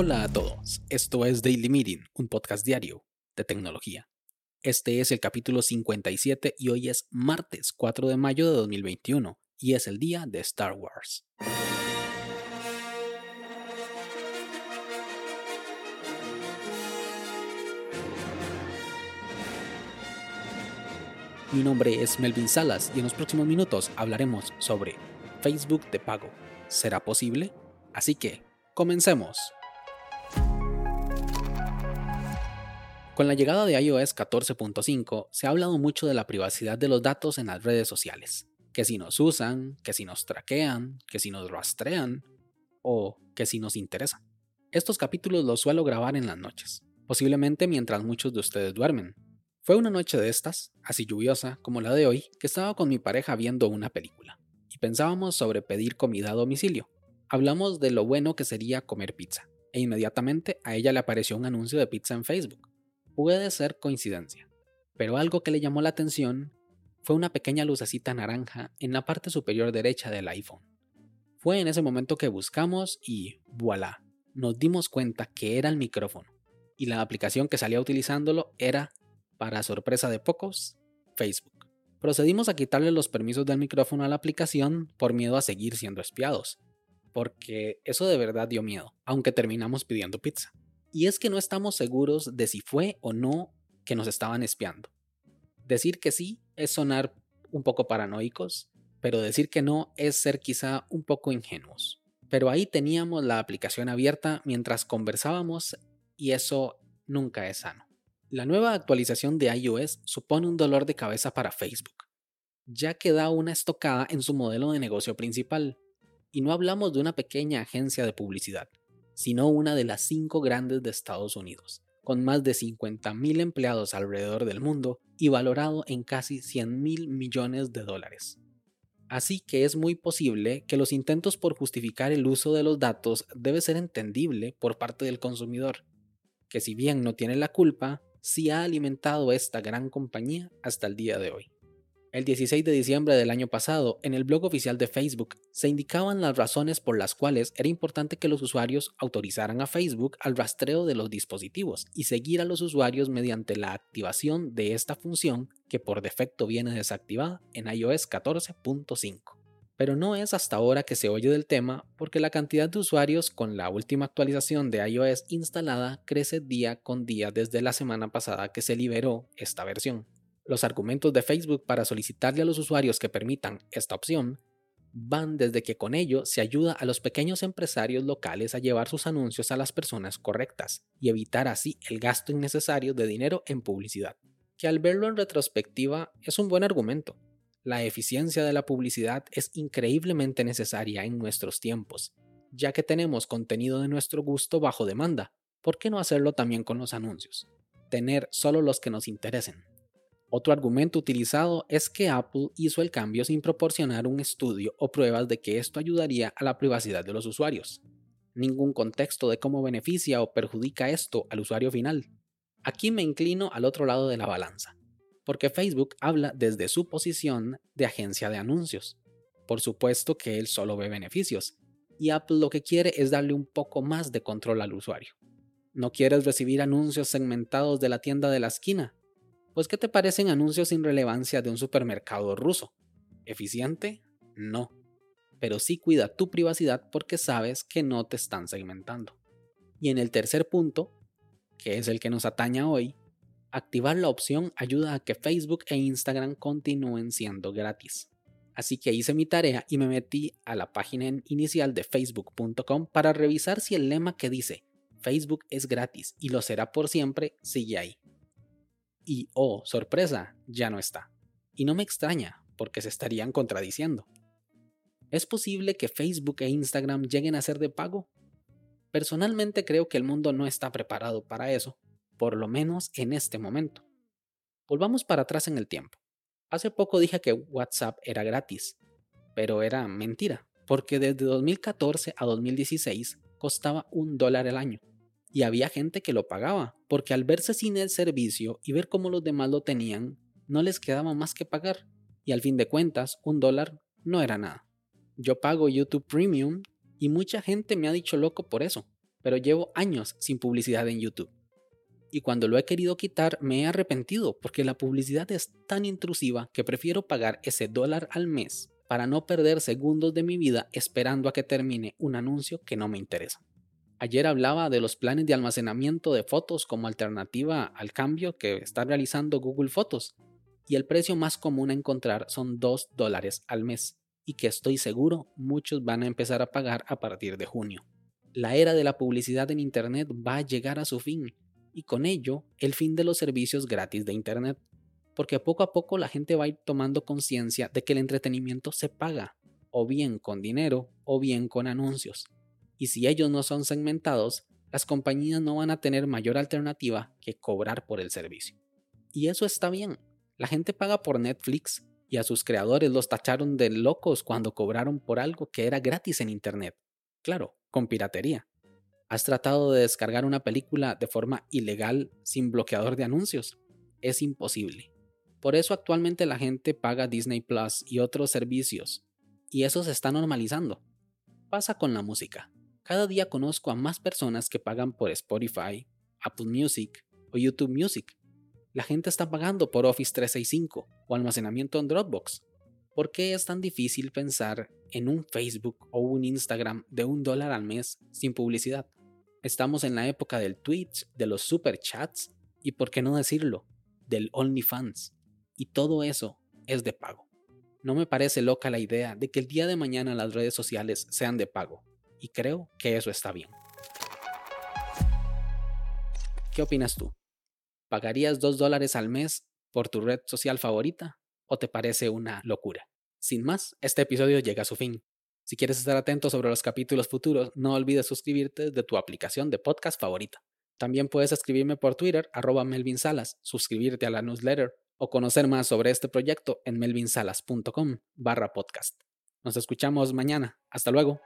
Hola a todos, esto es Daily Meeting, un podcast diario de tecnología. Este es el capítulo 57 y hoy es martes 4 de mayo de 2021 y es el día de Star Wars. Mi nombre es Melvin Salas y en los próximos minutos hablaremos sobre Facebook de pago. ¿Será posible? Así que, comencemos. Con la llegada de iOS 14.5 se ha hablado mucho de la privacidad de los datos en las redes sociales. Que si nos usan, que si nos traquean, que si nos rastrean o que si nos interesa. Estos capítulos los suelo grabar en las noches, posiblemente mientras muchos de ustedes duermen, fue una noche de estas, así lluviosa como la de hoy, que estaba con mi pareja viendo una película, y pensábamos sobre pedir comida a domicilio. Hablamos de lo bueno que sería comer pizza, e inmediatamente a ella le apareció un anuncio de pizza en Facebook. Puede ser coincidencia, pero algo que le llamó la atención fue una pequeña lucecita naranja en la parte superior derecha del iPhone. Fue en ese momento que buscamos y voilà, nos dimos cuenta que era el micrófono, y la aplicación que salía utilizándolo era para sorpresa de pocos, Facebook. Procedimos a quitarle los permisos del micrófono a la aplicación por miedo a seguir siendo espiados, porque eso de verdad dio miedo, aunque terminamos pidiendo pizza. Y es que no estamos seguros de si fue o no que nos estaban espiando. Decir que sí es sonar un poco paranoicos, pero decir que no es ser quizá un poco ingenuos. Pero ahí teníamos la aplicación abierta mientras conversábamos y eso nunca es sano. La nueva actualización de iOS supone un dolor de cabeza para Facebook, ya que da una estocada en su modelo de negocio principal. Y no hablamos de una pequeña agencia de publicidad, sino una de las cinco grandes de Estados Unidos, con más de 50.000 empleados alrededor del mundo y valorado en casi 100 mil millones de dólares. Así que es muy posible que los intentos por justificar el uso de los datos debe ser entendible por parte del consumidor, que si bien no tiene la culpa, si ha alimentado esta gran compañía hasta el día de hoy. El 16 de diciembre del año pasado, en el blog oficial de Facebook, se indicaban las razones por las cuales era importante que los usuarios autorizaran a Facebook al rastreo de los dispositivos y seguir a los usuarios mediante la activación de esta función que por defecto viene desactivada en iOS 14.5 pero no es hasta ahora que se oye del tema porque la cantidad de usuarios con la última actualización de iOS instalada crece día con día desde la semana pasada que se liberó esta versión. Los argumentos de Facebook para solicitarle a los usuarios que permitan esta opción van desde que con ello se ayuda a los pequeños empresarios locales a llevar sus anuncios a las personas correctas y evitar así el gasto innecesario de dinero en publicidad, que al verlo en retrospectiva es un buen argumento la eficiencia de la publicidad es increíblemente necesaria en nuestros tiempos, ya que tenemos contenido de nuestro gusto bajo demanda. ¿Por qué no hacerlo también con los anuncios? Tener solo los que nos interesen. Otro argumento utilizado es que Apple hizo el cambio sin proporcionar un estudio o pruebas de que esto ayudaría a la privacidad de los usuarios. Ningún contexto de cómo beneficia o perjudica esto al usuario final. Aquí me inclino al otro lado de la balanza porque Facebook habla desde su posición de agencia de anuncios. Por supuesto que él solo ve beneficios, y Apple lo que quiere es darle un poco más de control al usuario. ¿No quieres recibir anuncios segmentados de la tienda de la esquina? Pues ¿qué te parecen anuncios sin relevancia de un supermercado ruso? ¿Eficiente? No. Pero sí cuida tu privacidad porque sabes que no te están segmentando. Y en el tercer punto, que es el que nos ataña hoy, Activar la opción ayuda a que Facebook e Instagram continúen siendo gratis. Así que hice mi tarea y me metí a la página inicial de facebook.com para revisar si el lema que dice Facebook es gratis y lo será por siempre sigue ahí. Y oh, sorpresa, ya no está. Y no me extraña, porque se estarían contradiciendo. ¿Es posible que Facebook e Instagram lleguen a ser de pago? Personalmente creo que el mundo no está preparado para eso, por lo menos en este momento. Volvamos para atrás en el tiempo. Hace poco dije que WhatsApp era gratis, pero era mentira, porque desde 2014 a 2016 costaba un dólar al año. Y había gente que lo pagaba, porque al verse sin el servicio y ver cómo los demás lo tenían, no les quedaba más que pagar. Y al fin de cuentas, un dólar no era nada. Yo pago YouTube Premium y mucha gente me ha dicho loco por eso, pero llevo años sin publicidad en YouTube. Y cuando lo he querido quitar me he arrepentido porque la publicidad es tan intrusiva que prefiero pagar ese dólar al mes para no perder segundos de mi vida esperando a que termine un anuncio que no me interesa. Ayer hablaba de los planes de almacenamiento de fotos como alternativa al cambio que está realizando Google Fotos, y el precio más común a encontrar son 2 dólares al mes, y que estoy seguro muchos van a empezar a pagar a partir de junio. La era de la publicidad en Internet va a llegar a su fin, y con ello el fin de los servicios gratis de Internet porque poco a poco la gente va a ir tomando conciencia de que el entretenimiento se paga, o bien con dinero o bien con anuncios. Y si ellos no son segmentados, las compañías no van a tener mayor alternativa que cobrar por el servicio. Y eso está bien. La gente paga por Netflix y a sus creadores los tacharon de locos cuando cobraron por algo que era gratis en Internet. Claro, con piratería. ¿Has tratado de descargar una película de forma ilegal sin bloqueador de anuncios? Es imposible. Por eso actualmente la gente paga Disney Plus y otros servicios, y eso se está normalizando. Pasa con la música. Cada día conozco a más personas que pagan por Spotify, Apple Music o YouTube Music. La gente está pagando por Office 365 o almacenamiento en Dropbox. ¿Por qué es tan difícil pensar en un Facebook o un Instagram de un dólar al mes sin publicidad? Estamos en la época del Twitch, de los super chats y, por qué no decirlo, del OnlyFans y todo eso es de pago. No me parece loca la idea de que el día de mañana las redes sociales sean de pago, y creo que eso está bien. ¿Qué opinas tú? ¿Pagarías 2 dólares al mes por tu red social favorita o te parece una locura? Sin más, este episodio llega a su fin. Si quieres estar atento sobre los capítulos futuros, no olvides suscribirte de tu aplicación de podcast favorita. También puedes escribirme por Twitter, arroba Melvin Salas, suscribirte a la newsletter o conocer más sobre este proyecto en melvinsalas.com barra podcast. Nos escuchamos mañana. Hasta luego.